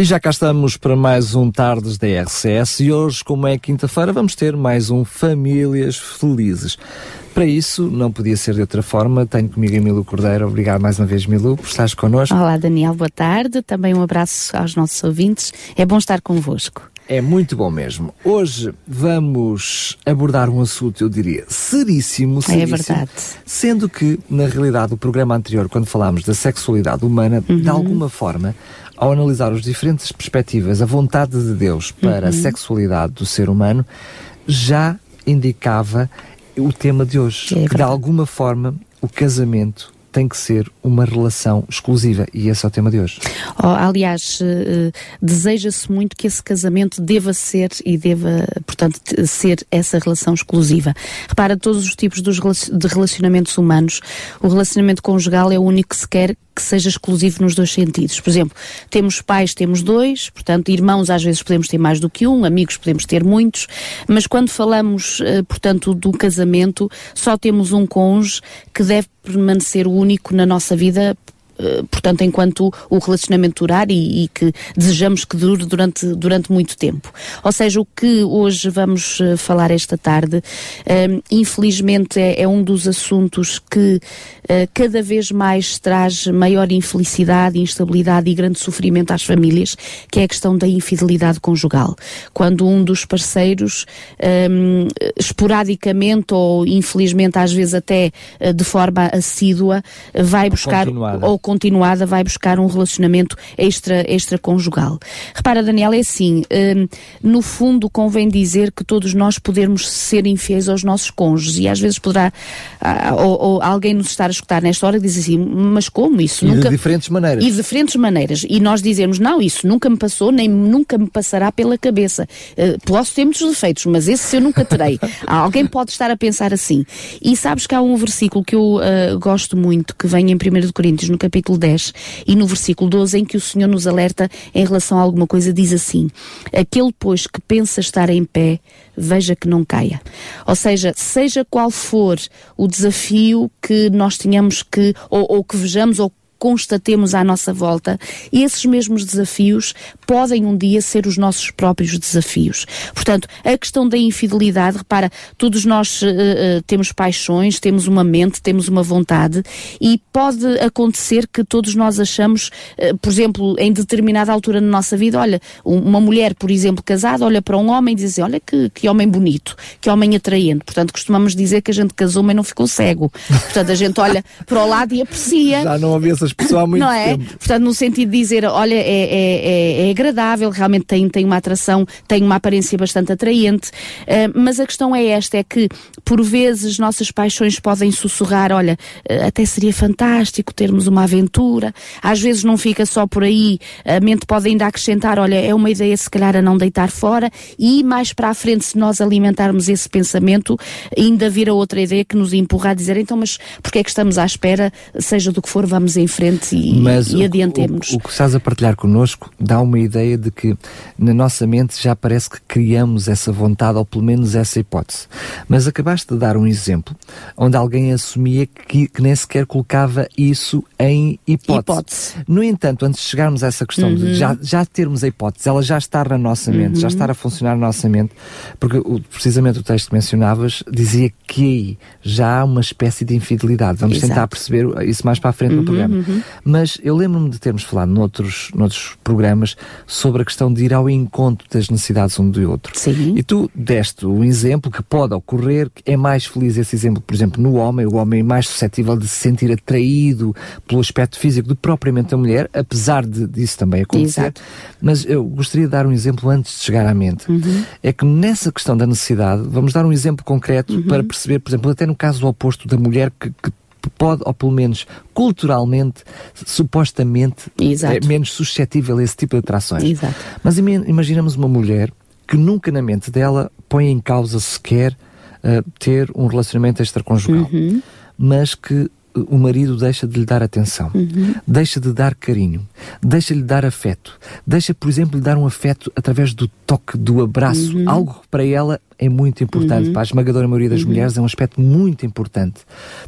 E já cá estamos para mais um Tardes da RCS e hoje, como é quinta-feira, vamos ter mais um Famílias Felizes. Para isso, não podia ser de outra forma, tenho comigo a Milu Cordeiro. Obrigado mais uma vez, Milu, por estares connosco. Olá, Daniel, boa tarde. Também um abraço aos nossos ouvintes. É bom estar convosco. É muito bom mesmo. Hoje vamos abordar um assunto, eu diria, seríssimo, seríssimo. É verdade. Sendo que, na realidade, o programa anterior, quando falámos da sexualidade humana, uhum. de alguma forma, ao analisar as diferentes perspectivas, a vontade de Deus para uhum. a sexualidade do ser humano, já indicava o tema de hoje. É que de alguma forma o casamento tem que ser uma relação exclusiva e esse é o tema de hoje. Oh, aliás, uh, deseja-se muito que esse casamento deva ser e deva, portanto, ser essa relação exclusiva. Repara, todos os tipos de relacionamentos humanos, o relacionamento conjugal é o único que se quer que seja exclusivo nos dois sentidos. Por exemplo, temos pais, temos dois, portanto, irmãos às vezes podemos ter mais do que um, amigos podemos ter muitos, mas quando falamos, uh, portanto, do casamento, só temos um cônjuge que deve permanecer o único na nossa vida portanto, enquanto o relacionamento durar e, e, que desejamos que dure durante, durante muito tempo. Ou seja, o que hoje vamos uh, falar esta tarde, uh, infelizmente é, é, um dos assuntos que cada vez mais traz maior infelicidade, instabilidade e grande sofrimento às famílias, que é a questão da infidelidade conjugal. Quando um dos parceiros, um, esporadicamente ou infelizmente às vezes até de forma assídua, vai buscar ou continuada vai buscar um relacionamento extra, extraconjugal. Repara, Daniela, é assim, hum, no fundo convém dizer que todos nós podemos ser infiéis aos nossos cônjuges e às vezes poderá ah, ou, ou, alguém nos estar a escutar nesta hora e dizer assim, mas como isso? E nunca... de diferentes maneiras. E de diferentes maneiras. E nós dizemos, não, isso nunca me passou, nem nunca me passará pela cabeça. Uh, posso ter muitos defeitos, mas esse eu nunca terei. alguém pode estar a pensar assim. E sabes que há um versículo que eu uh, gosto muito, que vem em 1 Coríntios, no capítulo capítulo 10 e no versículo 12, em que o Senhor nos alerta em relação a alguma coisa, diz assim: Aquele, pois, que pensa estar em pé, veja que não caia. Ou seja, seja qual for o desafio que nós tenhamos que, ou, ou que vejamos, ou constatemos à nossa volta, esses mesmos desafios podem um dia ser os nossos próprios desafios. Portanto, a questão da infidelidade, repara, todos nós uh, uh, temos paixões, temos uma mente, temos uma vontade e pode acontecer que todos nós achamos, uh, por exemplo, em determinada altura na nossa vida, olha, uma mulher, por exemplo, casada, olha para um homem e diz assim, olha que, que homem bonito, que homem atraente. Portanto, costumamos dizer que a gente casou, mas não ficou cego. Portanto, a gente olha para o lado e aprecia. Já não havia essas pessoa há muito não é? tempo. Portanto, no sentido de dizer, olha, é, é, é, é agradável, realmente tem, tem uma atração, tem uma aparência bastante atraente, uh, mas a questão é esta, é que por vezes nossas paixões podem sussurrar, olha, uh, até seria fantástico termos uma aventura, às vezes não fica só por aí, a mente pode ainda acrescentar, olha, é uma ideia se calhar a não deitar fora, e mais para a frente, se nós alimentarmos esse pensamento, ainda vir a outra ideia que nos empurra a dizer, então, mas porque é que estamos à espera, seja do que for, vamos em frente frente e, Mas e adiantemos. O, o, o que estás a partilhar connosco dá uma ideia de que na nossa mente já parece que criamos essa vontade, ou pelo menos essa hipótese. Mas acabaste de dar um exemplo onde alguém assumia que, que nem sequer colocava isso em hipótese. hipótese. No entanto, antes de chegarmos a essa questão uhum. de já, já termos a hipótese, ela já estar na nossa mente, uhum. já estar a funcionar na nossa mente, porque o, precisamente o texto que mencionavas dizia que aí já há uma espécie de infidelidade. Vamos Exato. tentar perceber isso mais para a frente uhum, no programa. Uhum. Mas eu lembro-me de termos falado noutros, noutros programas sobre a questão de ir ao encontro das necessidades um do outro. Sim. E tu deste um exemplo que pode ocorrer, que é mais feliz esse exemplo, por exemplo, no homem, o homem é mais suscetível de se sentir atraído pelo aspecto físico do propriamente a mulher, apesar de, disso também acontecer. Exato. Mas eu gostaria de dar um exemplo antes de chegar à mente. Uhum. É que nessa questão da necessidade, vamos dar um exemplo concreto uhum. para perceber, por exemplo, até no caso oposto da mulher que, que pode, ou pelo menos culturalmente, supostamente, Exato. é menos suscetível a esse tipo de atrações. Exato. Mas imaginamos uma mulher que nunca na mente dela põe em causa sequer uh, ter um relacionamento extraconjugal, uhum. mas que o marido deixa de lhe dar atenção, uhum. deixa de dar carinho, deixa de lhe dar afeto, deixa, por exemplo, lhe dar um afeto através do toque, do abraço, uhum. algo que para ela é muito importante. Uhum. Para a esmagadora maioria das uhum. mulheres é um aspecto muito importante.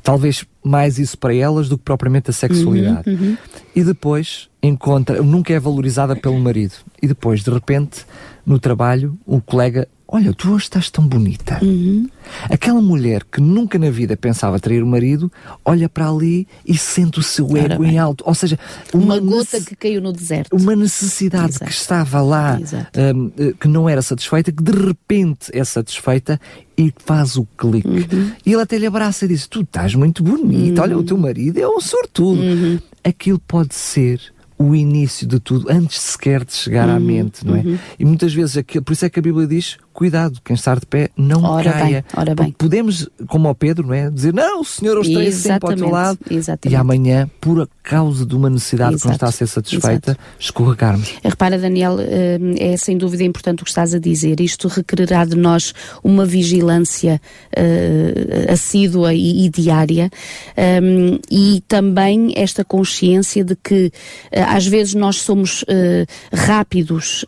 Talvez mais isso para elas do que propriamente a sexualidade. Uhum. uhum. E depois encontra, nunca é valorizada pelo marido. E depois, de repente, no trabalho, o colega Olha, tu hoje estás tão bonita. Uhum. Aquela mulher que nunca na vida pensava trair o marido, olha para ali e sente o seu ego em alto. Ou seja, uma, uma gota que caiu no deserto. Uma necessidade Exato. que estava lá, um, eh, que não era satisfeita, que de repente é satisfeita e faz o clique. Uhum. E ele até lhe abraça e diz: Tu estás muito bonita, uhum. olha, o teu marido é um sortudo. Uhum. Aquilo pode ser o início de tudo, antes sequer de chegar uhum, à mente, não é? Uhum. E muitas vezes, por isso é que a Bíblia diz, cuidado, quem está de pé não ora caia. Bem, ora bem. Podemos, como ao Pedro, não é? Dizer, não, o Senhor eu estou sempre ao teu lado. Exatamente. E amanhã, por causa de uma necessidade Exato. que não está a ser satisfeita, Exato. escorregarmos. Repara, Daniel, eh, é sem dúvida importante o que estás a dizer. Isto requererá de nós uma vigilância uh, assídua e, e diária um, e também esta consciência de que uh, às vezes nós somos uh, rápidos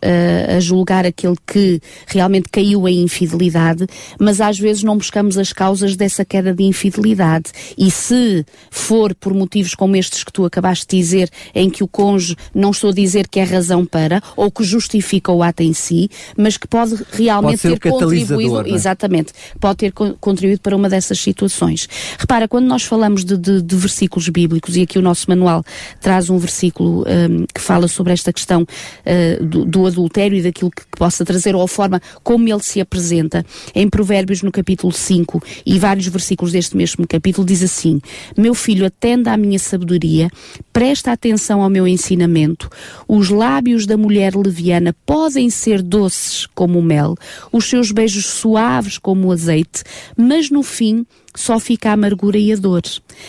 a julgar aquele que realmente caiu em infidelidade, mas às vezes não buscamos as causas dessa queda de infidelidade. E se for por motivos como estes que tu acabaste de dizer, em que o cônjuge, não estou a dizer que é razão para, ou que justifica o ato em si, mas que pode realmente pode ter contribuído, é? exatamente, pode ter contribuído para uma dessas situações. Repara, quando nós falamos de, de, de versículos bíblicos, e aqui o nosso manual traz um versículo um, que fala sobre esta questão uh, do, do, adultério e daquilo que, que, possa trazer, ou a forma como ele se apresenta. Em Provérbios, no capítulo 5 e vários versículos deste mesmo capítulo, diz assim: Meu filho, atenda à minha sabedoria, presta atenção ao meu ensinamento. Os lábios da mulher leviana podem ser doces como o mel, os seus beijos suaves como o azeite, mas no fim só fica a amargura e a dor.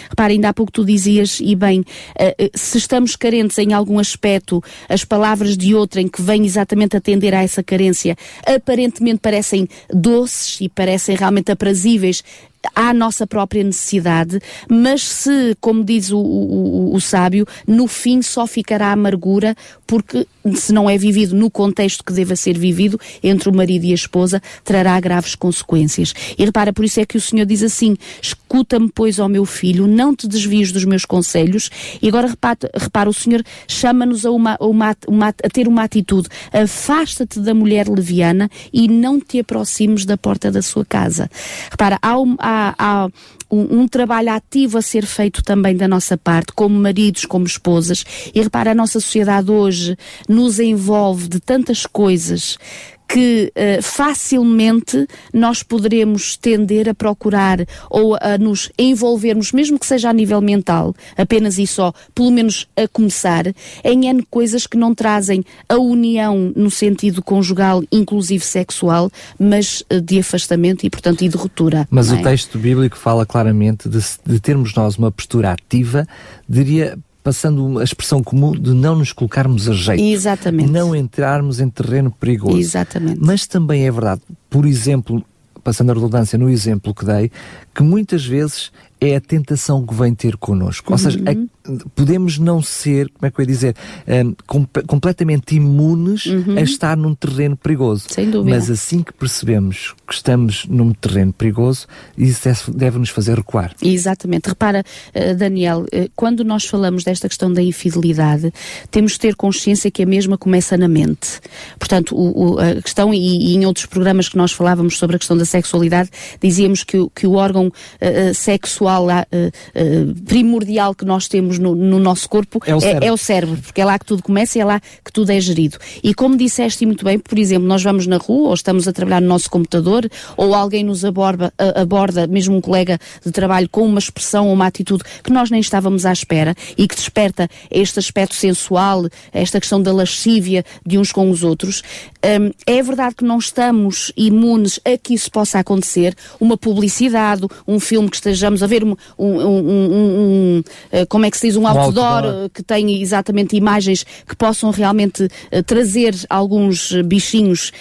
Repara, ainda há pouco tu dizias, e bem, uh, se estamos carentes em algum aspecto, as palavras de outrem que vêm exatamente atender a essa carência, aparentemente parecem doces e parecem realmente aprazíveis à nossa própria necessidade, mas se, como diz o, o, o, sábio, no fim só ficará amargura, porque se não é vivido no contexto que deva ser vivido entre o marido e a esposa, trará graves consequências. E repara, por isso é que o Senhor diz assim: escuta-me, pois, ó meu filho, não te desvies dos meus conselhos. E agora repara, repara o Senhor chama-nos a, uma, uma, uma, a ter uma atitude: afasta-te da mulher leviana e não te aproximes da porta da sua casa. Repara, há, há, há um, um, trabalho ativo a ser feito também da nossa parte, como maridos, como esposas. E repara, a nossa sociedade hoje nos envolve de tantas coisas que uh, facilmente nós poderemos tender a procurar ou a nos envolvermos, mesmo que seja a nível mental, apenas e só, pelo menos a começar, em N coisas que não trazem a união no sentido conjugal, inclusive sexual, mas uh, de afastamento e, portanto, e de ruptura. Mas o é? texto bíblico fala claramente de, de termos nós uma postura ativa, diria passando a expressão comum de não nos colocarmos a jeito. Exatamente. Não entrarmos em terreno perigoso. Exatamente. Mas também é verdade, por exemplo, passando a redundância no exemplo que dei, que muitas vezes é a tentação que vem ter connosco. Ou uhum. seja, a, podemos não ser, como é que eu ia dizer, um, com, completamente imunes uhum. a estar num terreno perigoso. Sem dúvida. Mas assim que percebemos que estamos num terreno perigoso, isso deve nos fazer recuar. Exatamente. Repara, uh, Daniel, uh, quando nós falamos desta questão da infidelidade, temos de ter consciência que a mesma começa na mente. Portanto, o, o, a questão, e, e, em outros programas que nós falávamos sobre a questão da sexualidade, dizíamos que, que o órgão uh, sexual uh, primordial que nós temos no, no nosso corpo é o, é, é o, cérebro, porque é lá que tudo começa e é lá que tudo é gerido. E como disseste muito bem, por exemplo, nós vamos na rua ou estamos a trabalhar no nosso computador ou alguém nos aborda, aborda mesmo um colega de trabalho, com uma expressão ou uma atitude que nós nem estávamos à espera e que desperta este aspecto sensual, esta questão da lascívia de uns com os outros. Um, é verdade que não estamos imunes a que isso possa acontecer, uma publicidade, um filme que estejamos a ver um, um, um, uh, como é que se diz, um, outdoor, outdoor, que tenha exatamente imagens que possam realmente uh, trazer alguns bichinhos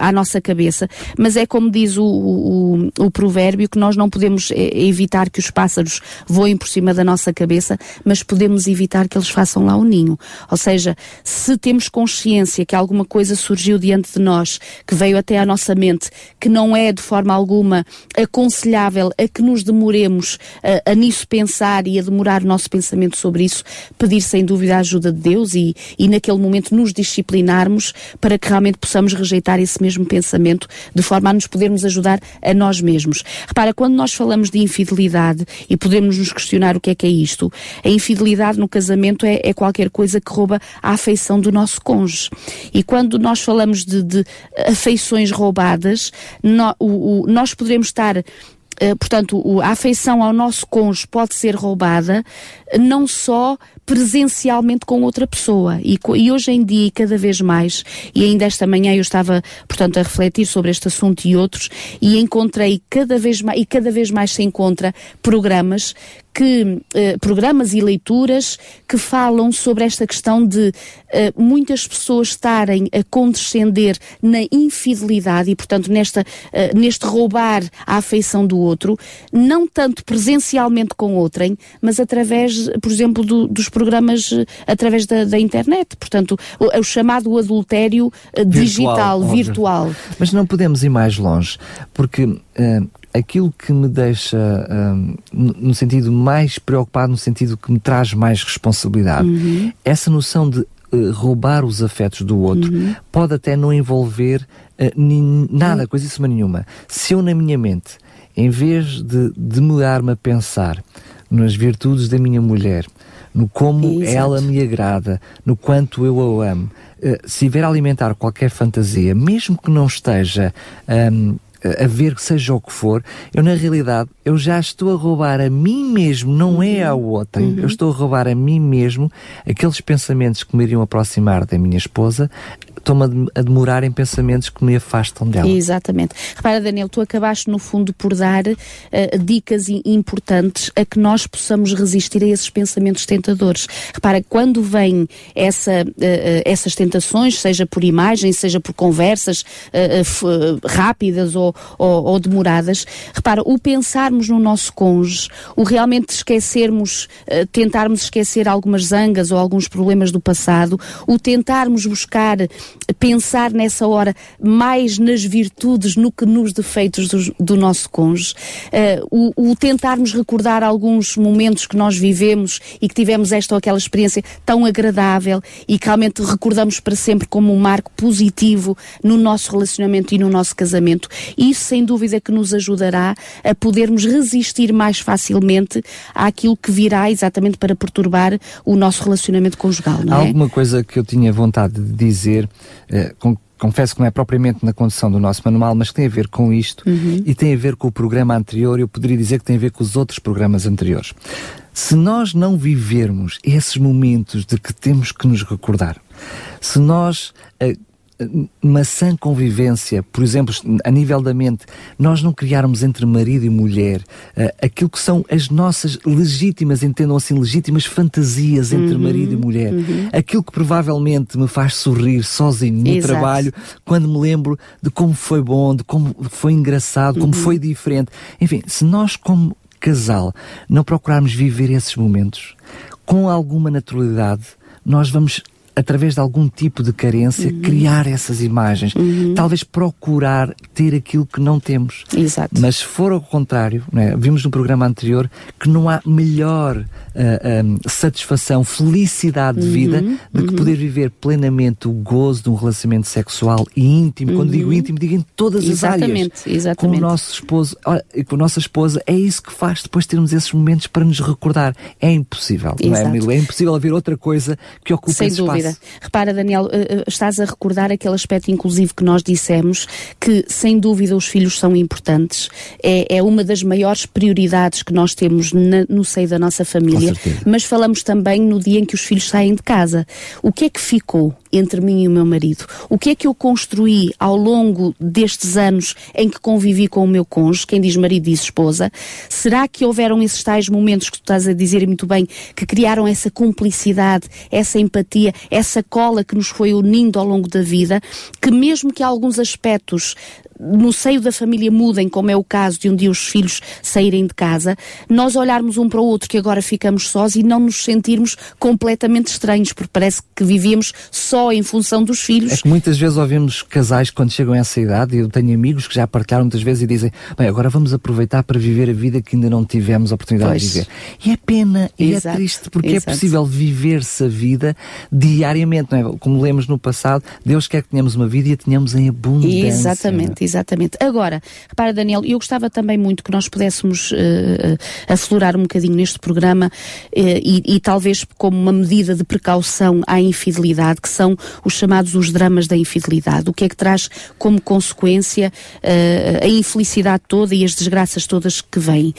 à nossa cabeça. Mas é como diz o, o, o provérbio que nós não podemos evitar que os pássaros voem por cima da nossa cabeça, mas podemos evitar que eles façam lá o ninho. Ou seja, se temos consciência que alguma coisa surgiu diante de nós, que veio até à nossa mente, que não é de forma alguma aconselhável a que nos demoremos a, a nisso pensar e a demorar o nosso pensamento sobre isso, pedir sem dúvida a ajuda de Deus e, e naquele momento nos disciplinarmos para que realmente possamos rejeitar esse mesmo pensamento de forma a nos podermos ajudar a nós mesmos. Repara, quando nós falamos de infidelidade e podemos nos questionar o que é que é isto, a infidelidade no casamento é, é qualquer coisa que rouba a afeição do nosso cônjuge. E quando nós falamos de, de afeições roubadas, no, o, o, nós poderemos estar portanto, o, a afeição ao nosso cônjuge pode ser roubada não só presencialmente com outra pessoa. E, e, hoje em dia, cada vez mais, e ainda esta manhã eu estava, portanto, a refletir sobre este assunto e outros, e encontrei cada vez mais, e cada vez mais se encontra programas que eh, programas e leituras que falam sobre esta questão de eh, muitas pessoas estarem a condescender na infidelidade e, portanto, nesta, eh, neste roubar a afeição do outro, não tanto presencialmente com outrem, mas através, por exemplo, do, dos programas através da, da, internet. Portanto, o, o chamado adultério digital, virtual, virtual. Mas não podemos ir mais longe, porque aquilo que me deixa um, no sentido mais preocupado, no sentido que me traz mais responsabilidade, uhum. essa noção de uh, roubar os afetos do outro uhum. pode até não envolver uh, nada, uhum. coisíssima nenhuma. Se eu na minha mente, em vez de demorar-me a pensar nas virtudes da minha mulher, no como Exato. ela me agrada, no quanto eu a amo, uh, se vier a alimentar qualquer fantasia, mesmo que não esteja um, a ver seja o que for, eu na realidade eu já estou a roubar a mim mesmo, não é ao outro. Uhum. Eu estou a roubar a mim mesmo aqueles pensamentos que me iriam aproximar da minha esposa, estou-me a demorar em pensamentos que me afastam dela. Exatamente. Repara, Daniel, tu acabaste no fundo por dar uh, dicas importantes a que nós possamos resistir a esses pensamentos tentadores. Repara, quando vêm essa, uh, essas tentações, seja por imagens, seja por conversas uh, rápidas ou, ou, ou, demoradas, repara, o pensarmos no nosso cônjuge, o realmente esquecermos, tentarmos esquecer algumas zangas ou alguns problemas do passado, o tentarmos buscar pensar nessa hora mais nas virtudes no que nos defeitos do, do nosso cônjuge, uh, o, o, tentarmos recordar alguns momentos que nós vivemos e que tivemos esta ou aquela experiência tão agradável e que realmente recordamos para sempre como um marco positivo no nosso relacionamento e no nosso casamento. Isso, sem dúvida, que nos ajudará a podermos resistir mais facilmente àquilo que virá exatamente para perturbar o nosso relacionamento conjugal. Não é? Alguma coisa que eu tinha vontade de dizer com, confesso que não é propriamente na condução do nosso manual, mas tem a ver com isto uhum. e tem a ver com o programa anterior. Eu poderia dizer que tem a ver com os outros programas anteriores. Se nós não vivermos esses momentos de que temos que nos recordar, se nós uh, uma sã convivência, por exemplo, a nível da mente, nós não criarmos entre marido e mulher uh, aquilo que são as nossas legítimas, entendam assim, legítimas fantasias entre uhum, marido e mulher, uhum. aquilo que provavelmente me faz sorrir sozinho no Exato. trabalho, quando me lembro de como foi bom, de como foi engraçado, como uhum. foi diferente. Enfim, se nós, como casal, não procurarmos viver esses momentos com alguma naturalidade, nós vamos através de algum tipo de carência, uhum. criar essas imagens. Uhum. Talvez procurar ter aquilo que não temos. Exato. Mas se for ao contrário, né, vimos no programa anterior que não há melhor uh, um, satisfação, felicidade de vida uhum. do que uhum. poder viver plenamente o gozo de um relacionamento sexual e íntimo. Quando digo uhum. íntimo, digo em todas exatamente, as áreas. Exatamente. Com o nosso esposo, com a nossa esposa, é isso que faz depois termos esses momentos para nos recordar. É impossível, Exato. não é, Milo? É impossível haver outra coisa que ocupe Sem esse espaço maneira. Repara, Daniel, uh, estás a recordar aquele aspecto inclusivo que nós dissemos, que sem dúvida os filhos são importantes. É, é uma das maiores prioridades que nós temos na, no seio da nossa família. Mas falamos também no dia em que os filhos saem de casa. O que é que ficou? entre mim e o meu marido? O que é que eu construí ao longo destes anos em que convivi com o meu cônjuge, quem diz marido diz esposa? Será que houveram esses tais momentos que tu estás a dizer muito bem, que criaram essa cumplicidade, essa empatia, essa cola que nos foi unindo ao longo da vida, que mesmo que alguns aspectos no seio da família mudem, como é o caso de um dia os filhos saírem de casa, nós olharmos um para o outro que agora ficamos sós e não nos sentirmos completamente estranhos, porque parece que vivíamos só em função dos filhos. É que muitas vezes ouvimos casais quando chegam a essa idade, e eu tenho amigos que já partilharam muitas vezes e dizem, bem, agora vamos aproveitar para viver a vida que ainda não tivemos a oportunidade pois. de viver. E é pena, e é triste, porque é Exato. é possível viver-se a vida diariamente, não é? Como lemos no passado, Deus quer que tenhamos uma vida e a tenhamos em abundância. Exatamente, exatamente. Agora, repara, Daniel, eu gostava também muito que nós pudéssemos uh, aflorar um bocadinho neste programa uh, e, e, talvez como uma medida de precaução à infidelidade, que são os chamados os dramas da infidelidade. O que é que traz como consequência uh, a infelicidade toda e as desgraças todas que vêm.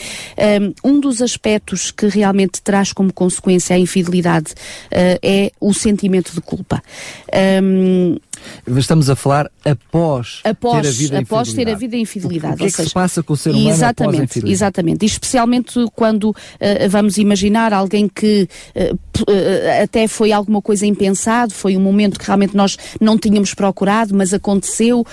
Um dos aspectos que realmente traz como consequência a infidelidade é o sentimento de culpa. Um, Estamos a falar após, após ter a vida após ter a vida em infidelidade. O, que é que seja, se passa com o ser humano exatamente, após a infidelidade? Exatamente, especialmente quando uh, vamos imaginar alguém que uh, até foi alguma coisa impensado, foi um momento que realmente nós não tínhamos procurado, mas aconteceu.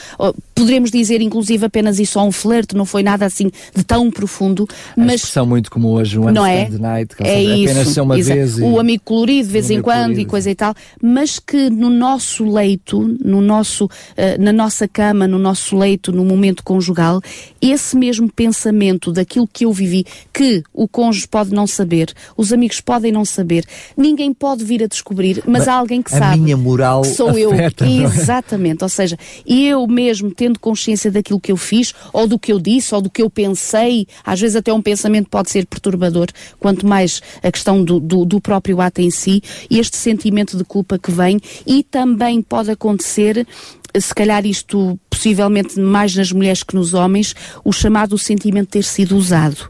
poderemos dizer, inclusive, apenas isso só um flerte, não foi nada assim de tão profundo. A mas expressão muito como hoje, o não é? night, que é isso, apenas ser uma vez. E, o amigo colorido de vez em quando colorido. e coisa e tal, mas que no nosso leito, no nosso, uh, na nossa cama, no nosso leito, no momento conjugal, esse mesmo pensamento daquilo que eu vivi, que o cônjuge pode não saber, os amigos podem não saber, ninguém pode vir a descobrir, mas, mas há alguém que a sabe. A minha moral que sou afeta, eu. É? Exatamente. Ou seja, eu mesmo tendo consciência daquilo que eu fiz, ou do que eu disse, ou do que eu pensei, às vezes até um pensamento pode ser perturbador, quanto mais a questão do, do, do próprio ato em si, e este sentimento de culpa que vem, e também pode acontecer se calhar isto possivelmente mais nas mulheres que nos homens, o chamado sentimento de ter sido usado.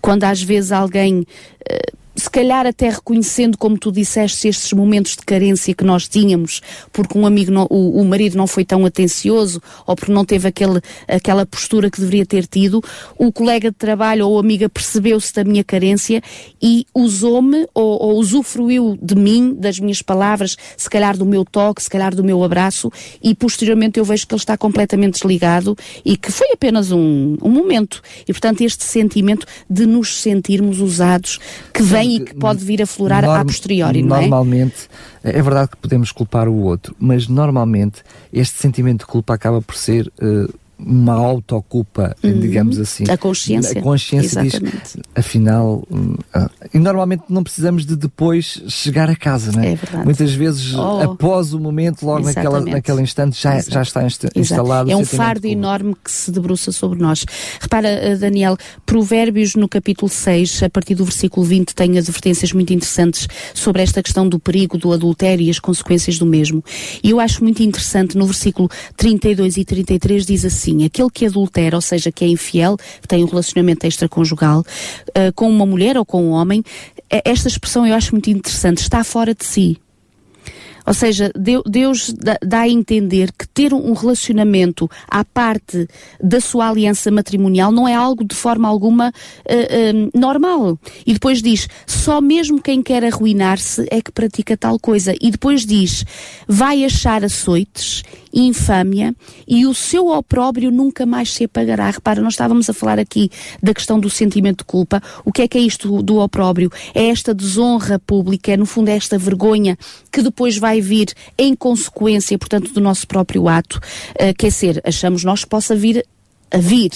Quando às vezes alguém uh, se calhar até reconhecendo, como tu disseste, estes momentos de carência que nós tínhamos, porque um amigo, não, o, o, marido não foi tão atencioso, ou porque não teve aquele, aquela postura que deveria ter tido, o colega de trabalho ou amiga percebeu-se da minha carência e usou-me ou, ou usufruiu de mim, das minhas palavras, se calhar do meu toque, se calhar do meu abraço, e posteriormente eu vejo que ele está completamente desligado e que foi apenas um, um momento. E portanto este sentimento de nos sentirmos usados, que vem e que pode vir a florar norm, a posteriori, não é? Normalmente, é verdade que podemos culpar o outro, mas normalmente este sentimento de culpa acaba por ser uh, uma autoculpa, uhum. digamos assim. A consciência. A consciência Exatamente. diz, afinal, hum, ah, e normalmente não precisamos de depois chegar a casa, não é? é verdade. Muitas vezes, oh. após o momento, logo naquela, naquele instante, já, já está instalado. É um fardo enorme que se debruça sobre nós. Repara, eh, Daniel, Provérbios no capítulo 6, a partir do versículo 20, tem advertências muito interessantes sobre esta questão do perigo do adultério e as consequências do mesmo. E eu acho muito interessante, no versículo 32 e 33 diz assim, aquele que adultera, ou seja, que é infiel, que tem um relacionamento extraconjugal uh, com uma mulher ou com um homem, eh, esta expressão eu acho muito interessante, está fora de si. Ou seja, Deus dá a entender que ter um relacionamento à parte da sua aliança matrimonial não é algo de forma alguma uh, uh, normal. E depois diz: só mesmo quem quer arruinar-se é que pratica tal coisa. E depois diz: vai achar açoites, infâmia e o seu opróbrio nunca mais se apagará. Repara, nós estávamos a falar aqui da questão do sentimento de culpa. O que é que é isto do opróbrio? É esta desonra pública, é no fundo é esta vergonha que depois vai vir em consequência, portanto, do nosso próprio ato, uh, quer ser, achamos nós que possa vir a vir,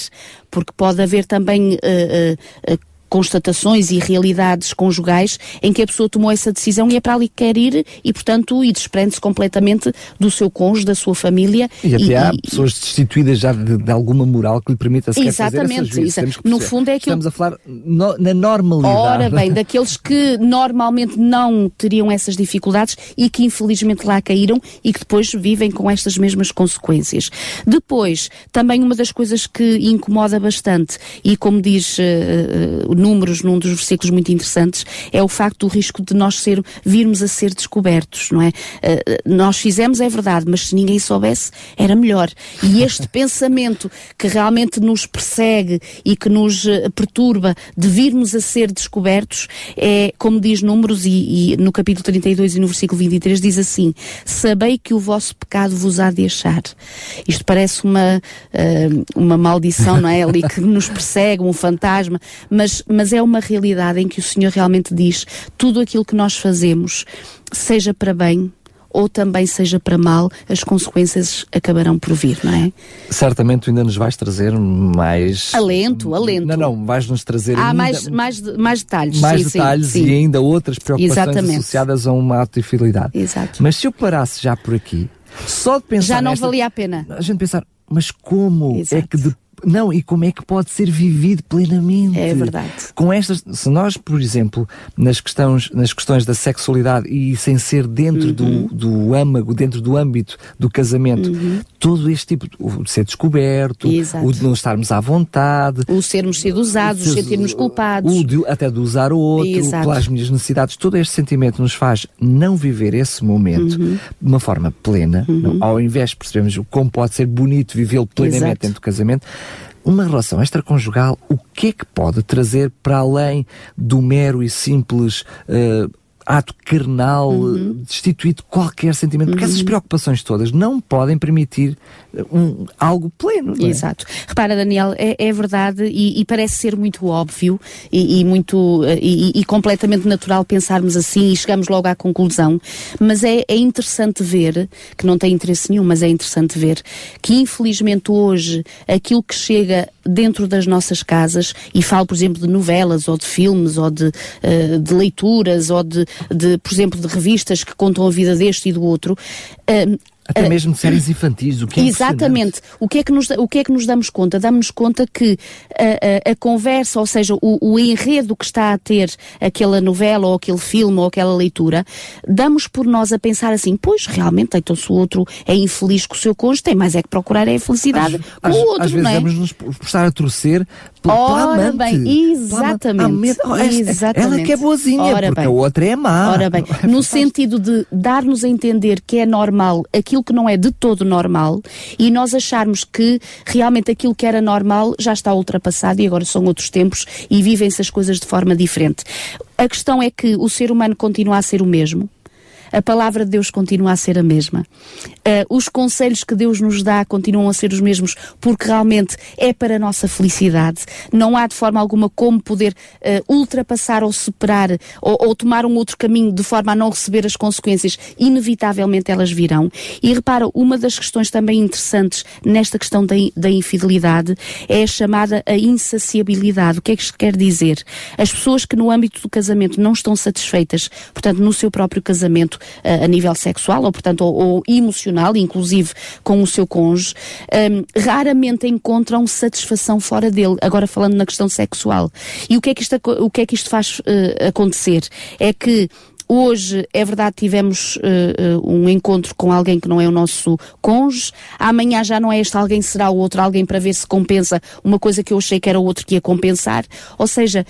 porque pode haver também uh, uh, constatações e realidades conjugais em que a pessoa tomou essa decisão e é para ali que quer ir e, portanto, e desprende-se completamente do seu cônjuge, da sua família. E até e, há e, pessoas destituídas já de, de, alguma moral que lhe permita sequer exatamente, fazer Exatamente. No fundo é que Estamos a falar no, na normalidade. Ora bem, daqueles que normalmente não teriam essas dificuldades e que infelizmente lá caíram e que depois vivem com estas mesmas consequências. Depois, também uma das coisas que incomoda bastante e como diz uh, números num dos versículos muito interessantes, é o facto do risco de nós ser, virmos a ser descobertos, não é? Uh, nós fizemos, é verdade, mas se ninguém soubesse, era melhor. E este pensamento que realmente nos persegue e que nos uh, perturba de virmos a ser descobertos, é, como diz números, e, e no capítulo 32 e no versículo 23 diz assim, sabei que o vosso pecado vos há de achar. Isto parece uma, uh, uma maldição, não é? Ali que nos persegue, um fantasma, mas, mas é uma realidade em que o Senhor realmente diz tudo aquilo que nós fazemos, seja para bem, ou também seja para mal, as consequências acabarão por vir, não é? Certamente tu ainda nos vais trazer mais... Alento, alento. Não, não, vais-nos trazer ah, ainda... mais, mais, mais detalhes. Mais sim, detalhes sim, e ainda outras preocupações Exatamente. associadas a uma ato fidelidade. Exato. Mas se eu parasse já por aqui, só de pensar Já não nesta, valia a pena. A gente pensar, mas como Exato. é que depois não, e como é que pode ser vivido plenamente? É verdade. Com estas, se nós, por exemplo, nas questões, nas questões da sexualidade e sem ser dentro Uhum. do, do âmago, dentro do âmbito do casamento, todo este tipo o de ser descoberto, Exato. o de não estarmos à vontade, O sermos seduzados, o sentirmos culpados. o de, até de usar o outro, Exato. pelas minhas necessidades, todo este sentimento nos faz não viver esse momento Uhum. de uma forma plena, não? ao invés de percebermos como pode ser bonito vivê-lo plenamente Exato. dentro do casamento. Uma relação extraconjugal, o que é que pode trazer para além do mero e simples eh, ato carnal, Uhum. eh, destituído de qualquer sentimento? Porque essas preocupações todas não podem permitir eh, um, algo pleno. não é? Exato. Repara, Daniel, é, é verdade e, e parece ser muito óbvio e, e muito eh, e, e completamente natural pensarmos assim e chegamos logo à conclusão, mas é, é interessante ver, que não tem interesse nenhum, mas é interessante ver que infelizmente hoje aquilo que chega dentro das nossas casas, e falo, por exemplo, de novelas ou de filmes ou de, eh, de leituras ou de, de, por exemplo, de revistas que contam a vida deste e do outro, eh, Até mesmo de séries infantis, o que é Exatamente. O que, é que nos, o que é que nos damos conta? Damos-nos conta que a, a- a conversa, ou seja, o, o enredo que está a ter aquela novela ou aquele filme ou aquela leitura, damos por nós a pensar assim, pois realmente, então se o outro é infeliz com o seu cônjuge, tem mais é que procurar é a felicidade com às, o outro, às vezes não é? vamos-nos por estar a torcer pela, pela Ora amante. bem, Pela exatamente, amante. Oh, exatamente. Ela que é boazinha, Ora porque bem. a outra é má. Ora bem, no sentido de dar-nos a entender que é normal aquilo que não é de todo normal e nós acharmos que realmente aquilo que era normal já está ultrapassado e agora são outros tempos e vivem-se as coisas de forma diferente. A questão é que o ser humano continua a ser o mesmo. A palavra de Deus continua a ser a mesma. Ah, os conselhos que Deus nos dá continuam a ser os mesmos, porque realmente é para a nossa felicidade. Não há de forma alguma como poder ah, ultrapassar ou superar ou, ou tomar um outro caminho de forma a não receber as consequências. Inevitavelmente elas virão. E repara, uma das questões também interessantes nesta questão da, da infidelidade é a chamada a insaciabilidade. O que é que isto quer dizer? As pessoas que no âmbito do casamento não estão satisfeitas, portanto, no seu próprio casamento, ah, a nível sexual, ou portanto, ou, ou emocional, inclusive com o seu cônjuge, hum, raramente encontram satisfação fora dele. Agora falando na questão sexual. E o que é que isto, o que é que isto faz eh, acontecer? É que Hoje, é verdade, tivemos eh, um encontro com alguém que não é o nosso cônjuge. Amanhã já não é este alguém, será o outro alguém para ver se compensa uma coisa que eu achei que era o outro que ia compensar. Ou seja,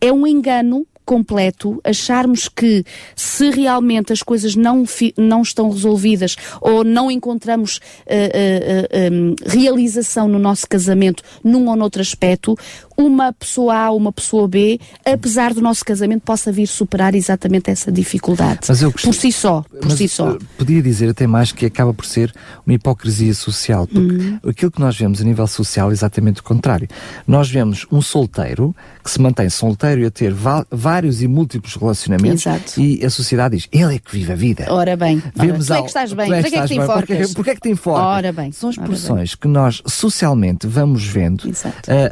é um engano completo acharmos que se realmente as coisas não, não estão resolvidas ou não encontramos eh, eh, em, realização no nosso casamento num ou noutro aspecto, uma pessoa A ou uma pessoa B, apesar do nosso casamento, possa vir superar exatamente essa dificuldade. Mas eu Por si só, por si só. eh, Podia dizer até mais que acaba por ser uma hipocrisia social, porque Uhum. aquilo que nós vemos a nível social é exatamente o contrário. Nós vemos um solteiro que se mantém solteiro e a ter vários e múltiplos relacionamentos Exato. e a sociedade diz, ele é que vive a vida. Ora bem, ora, Vemos tu é ao- que estás bem, tu tu é que, te enforcas. porque é que te enforcas? Ora bem, São ora expressões que nós socialmente vamos vendo,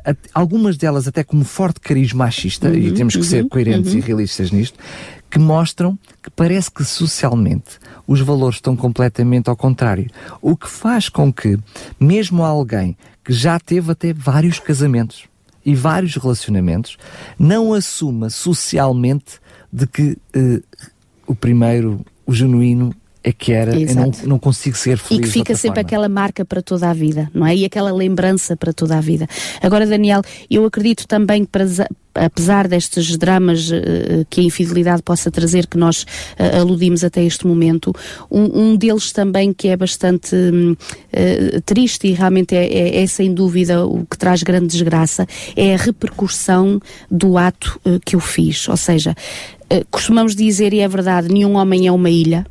at- algumas algumas delas até como forte cariz machista, uhum, e temos que uhum, ser coerentes uhum. e realistas nisto, que mostram que parece que socialmente os valores estão completamente ao contrário. O que faz com que, mesmo alguém que já teve até vários casamentos e vários relacionamentos, não assuma socialmente de que uh, o primeiro, o genuíno, é que era, eu não, não consigo ser feliz. E que fica sempre forma. aquela marca para toda a vida, não é? E aquela lembrança para toda a vida. Agora, Daniel, eu acredito também que apesar destes dramas uh, que a infidelidade possa trazer, que nós uh, aludimos até este momento, um, um, deles também que é bastante uh, triste e realmente é, é, é, sem dúvida o que traz grande desgraça, é a repercussão do ato que eu fiz. Ou seja, costumamos dizer, e é verdade, nenhum homem é uma ilha,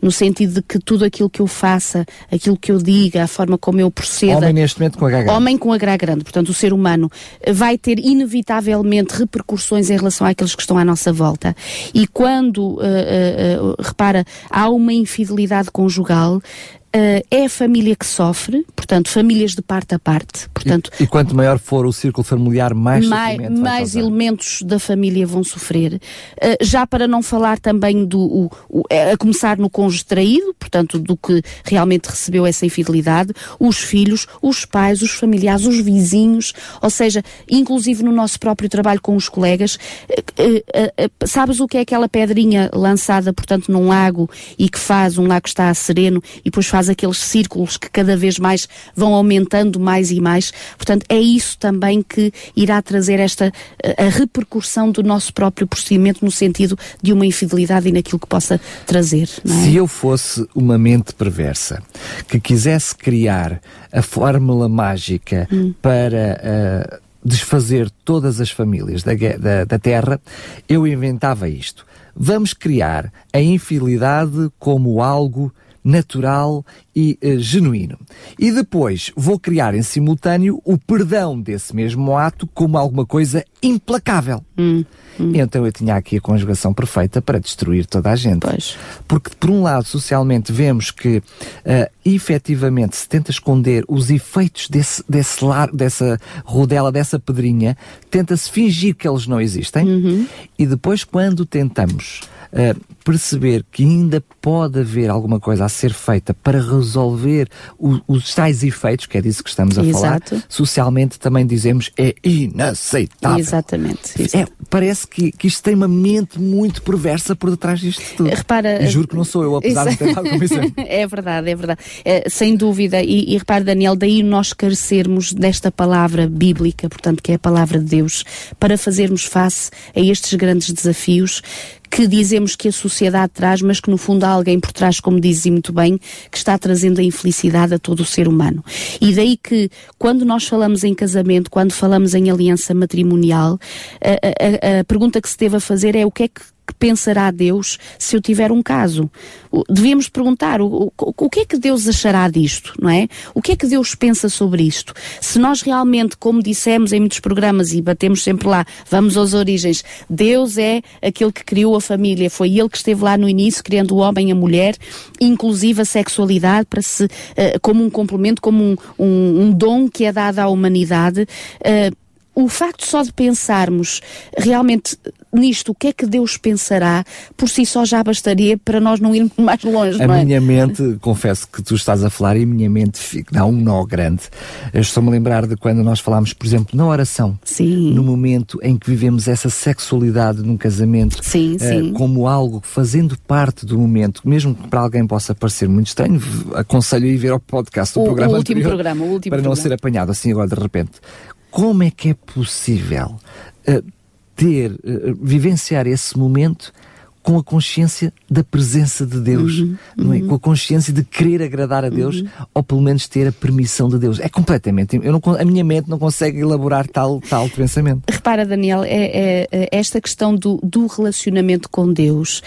no sentido de que tudo aquilo que eu faça, aquilo que eu diga, a forma como eu proceda. Homem neste momento com H grande. Homem com H grande, portanto, o ser humano vai ter inevitavelmente repercussões em relação àqueles que estão à nossa volta. E quando, uh, uh, uh, repara, há uma infidelidade conjugal, Uh, é a família que sofre, portanto, famílias de parte a parte. Portanto, e, e quanto maior for o círculo familiar, mais Mais, mais elementos da família vão sofrer. Uh, já para não falar também do. O, o, a começar no cônjuge traído, portanto, do que realmente recebeu essa infidelidade, os filhos, os pais, os familiares, os vizinhos, ou seja, inclusive no nosso próprio trabalho com os colegas. Uh, sabes o que é aquela pedrinha lançada, portanto, num lago e que faz, um lago que está sereno e depois faz faz aqueles círculos que cada vez mais vão aumentando mais e mais. Portanto, é isso também que irá trazer esta a repercussão do nosso próprio procedimento no sentido de uma infidelidade e naquilo que possa trazer. É? Se eu fosse uma mente perversa que quisesse criar a fórmula mágica hum. para uh, desfazer todas as famílias da, da, da Terra, eu inventava isto. Vamos criar a infidelidade como algo natural e uh, genuíno. E depois vou criar em simultâneo o perdão desse mesmo ato como alguma coisa implacável. Hum, hum. Então eu tinha aqui a conjugação perfeita para destruir toda a gente. Pois. Porque, por um lado, socialmente vemos que uh, efetivamente se tenta esconder os efeitos desse, desse lar, dessa rodela, dessa pedrinha, tenta-se fingir que eles não existem, uhum. e depois, quando tentamos uh, perceber que ainda pode haver alguma coisa a ser feita para resolver o, os tais efeitos, que é disso que estamos a Exato. falar, socialmente também dizemos é inaceitável. Exatamente. É, parece que, que isto tem uma mente muito perversa por detrás disto tudo. Repara, e juro que não sou eu, apesar de ter dado como exemplo. é verdade, é verdade. É, sem dúvida. E, e repare, Daniel, daí nós carecermos desta palavra bíblica, portanto, que é a palavra de Deus, para fazermos face a estes grandes desafios que dizemos que a sociedade traz, mas que no fundo há alguém por trás, como dizem muito bem, que está trazendo a infelicidade a todo o ser humano. E daí que, quando nós falamos em casamento, quando falamos em aliança matrimonial, a, a, a pergunta que se deve fazer é o que é que que pensará Deus se eu tiver um caso? Devíamos perguntar o, o, o que é que Deus achará disto, não é? O que é que Deus pensa sobre isto? Se nós realmente, como dissemos em muitos programas e batemos sempre lá, vamos às origens, Deus é aquele que criou a família, foi Ele que esteve lá no início, criando o homem e a mulher, inclusive a sexualidade, para se, uh, como um complemento, como um, um, um, dom que é dado à humanidade. Uh, o facto só de pensarmos realmente nisto, o que é que Deus pensará, por si só já bastaria para nós não irmos mais longe. A é? minha mente, confesso que tu estás a falar e a minha mente fica, dá um nó grande. Estou-me a lembrar de quando nós falámos, por exemplo, na oração. Sim. No momento em que vivemos essa sexualidade num casamento sim, uh, sim. como algo fazendo parte do momento, mesmo que para alguém possa parecer muito estranho, aconselho a ir ver ao podcast do o, programa o último programa, o último para programa. não ser apanhado assim agora de repente. Como é que é possível uh, ter, uh, vivenciar esse momento com a consciência da presença de Deus, uhum, não é? Uhum. Com a consciência de querer agradar a Deus, uhum. ou pelo menos ter a permissão de Deus. É completamente. Eu não, a minha mente não consegue elaborar tal, tal pensamento. Repara, Daniel, é, é, é esta questão do, do, relacionamento com Deus,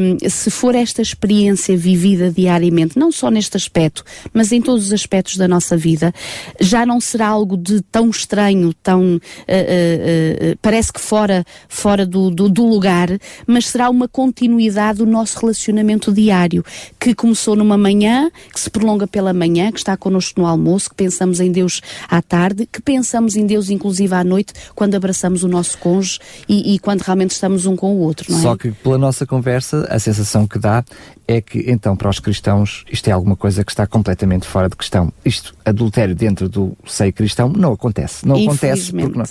um, se for esta experiência vivida diariamente, não só neste aspecto, mas em todos os aspectos da nossa vida, já não será algo de tão estranho, tão. Uh, uh, uh, parece que fora, fora do, do, do lugar, mas será uma uma continuidade do nosso relacionamento diário, que começou numa manhã, que se prolonga pela manhã, que está connosco no almoço, que pensamos em Deus à tarde, que pensamos em Deus inclusive à noite, quando abraçamos o nosso cônjuge e, e quando realmente estamos um com o outro, não é? Só que pela nossa conversa, a sensação que dá é que, então, para os cristãos, isto é alguma coisa que está completamente fora de questão. Isto, adultério dentro do seio cristão, não acontece. Não acontece porque não.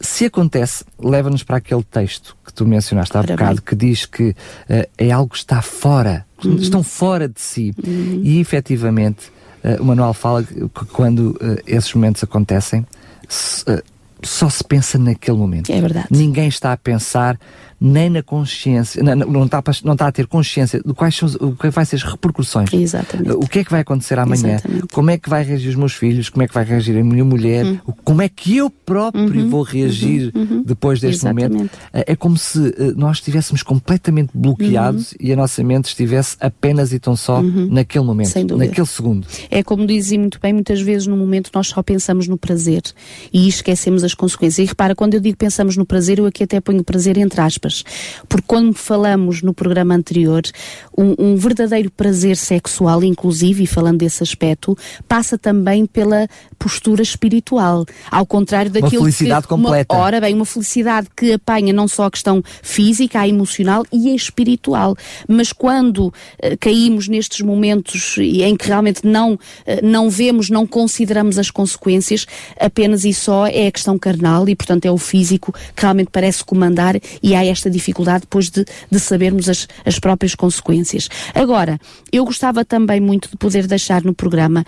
Se acontece, leva-nos para aquele texto que tu mencionaste há Ora bocado, bem. que diz que uh, é algo que está fora, uhum. estão fora de si. Uhum. E efetivamente, uh, o Manuel fala que quando uh, esses momentos acontecem, se, só se pensa naquele momento. É verdade. Ninguém está a pensar nem na consciência, não, não, está, não está a ter consciência de quais são o que vai ser as repercussões. Exatamente. O que é que vai acontecer amanhã? Exatamente. Como é que vai reagir os meus filhos? Como é que vai reagir a minha mulher? Uhum. Como é que eu próprio uhum. vou reagir uhum. uhum. depois deste Exatamente. momento? É, é como se eh, nós estivéssemos completamente bloqueados uhum. e a nossa mente estivesse apenas e tão só uhum. naquele momento, naquele segundo. É como dizia muito bem, muitas vezes no momento nós só pensamos no prazer e esquecemos as consequências. E repara, quando eu digo pensamos no prazer, eu aqui até ponho prazer entre aspas porque quando falamos no programa anterior, um, um verdadeiro prazer sexual, inclusive, e falando desse aspecto, passa também pela postura espiritual, ao contrário daquilo uma felicidade que, completa. Uma, ora bem, uma felicidade que apanha não só a questão física, a emocional e a espiritual, mas quando uh, caímos nestes momentos em que realmente não uh, não vemos, não consideramos as consequências, apenas e só é a questão carnal e portanto é o físico que realmente parece comandar e há esta dificuldade depois de, de sabermos as, as próprias consequências. Agora, eu gostava também muito de poder deixar no programa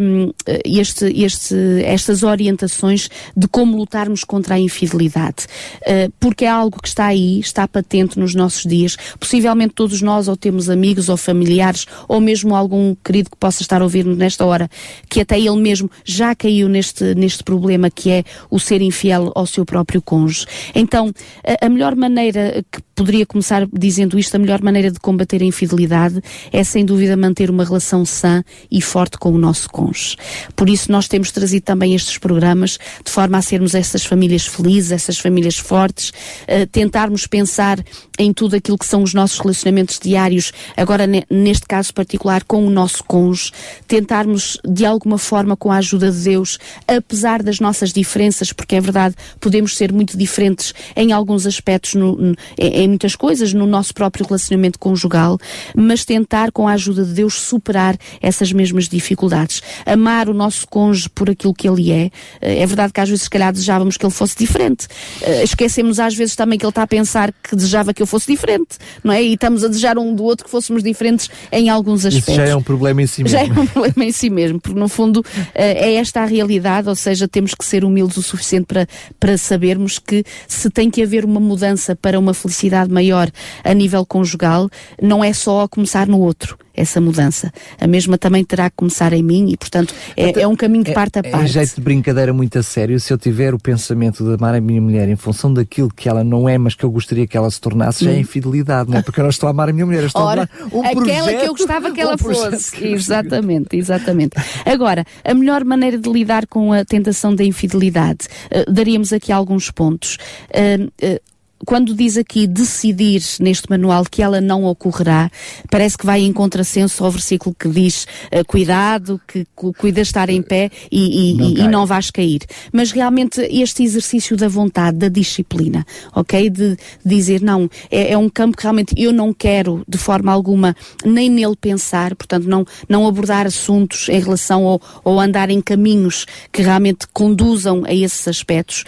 um, este, este, estas orientações de como lutarmos contra a infidelidade, uh, porque é algo que está aí, está patente nos nossos dias. Possivelmente todos nós ou temos amigos ou familiares ou mesmo algum querido que possa estar a ouvir-nos nesta hora, que até ele mesmo já caiu neste, neste problema que é o ser infiel ao seu próprio cônjuge. Então, a, a melhor maneira que poderia começar dizendo isto, a melhor maneira de combater a infidelidade é sem dúvida manter uma relação sã e forte com o nosso cônjuge. Por isso nós temos trazido também estes programas de forma a sermos essas famílias felizes, essas famílias fortes, uh, tentarmos pensar em tudo aquilo que são os nossos relacionamentos diários, agora neste caso particular com o nosso cônjuge, tentarmos de alguma forma com a ajuda de Deus, apesar das nossas diferenças, porque é verdade, podemos ser muito diferentes em alguns aspectos no, em muitas coisas no nosso próprio relacionamento conjugal, mas tentar, com a ajuda de Deus, superar essas mesmas dificuldades. Amar o nosso cônjuge por aquilo que ele é. Eh, é verdade que às vezes, se calhar, desejávamos que ele fosse diferente. Eh, esquecemos às vezes também que ele está a pensar que desejava que eu fosse diferente, não é? E estamos a desejar um do outro que fôssemos diferentes em alguns aspectos. Isso já é um problema em si mesmo. Já é um problema em si mesmo, porque no fundo eh, é esta a realidade, ou seja, temos que ser humildes o suficiente para, para sabermos que se tem que haver uma mudança para uma felicidade maior a nível conjugal, não é só a começar no outro essa mudança. A mesma também terá que começar em mim e, portanto, é, é um caminho de parte a parte. É, é jeito de brincadeira muito a sério. Se eu tiver o pensamento de amar a minha mulher em função daquilo que ela não é, mas que eu gostaria que ela se tornasse, hum. já é hum. infidelidade, não é? Porque eu não estou a amar a minha mulher, estou Ora, a amar um aquela projeto, que eu gostava que ela um fosse. Exatamente, exatamente. Agora, a melhor maneira de lidar com a tentação da infidelidade, uh, daríamos aqui alguns pontos. Uh, uh, quando diz aqui decidir neste manual que ela não ocorrerá, parece que vai em contrassenso ao versículo que diz uh, cuidado, que cuida estar em pé e, e, não, e, e não vais cair. Mas realmente este exercício da vontade, da disciplina, ok? De, dizer não, é, é, um campo que realmente eu não quero de forma alguma nem nele pensar, portanto não, não abordar assuntos em relação ou, ou andar em caminhos que realmente conduzam a esses aspectos.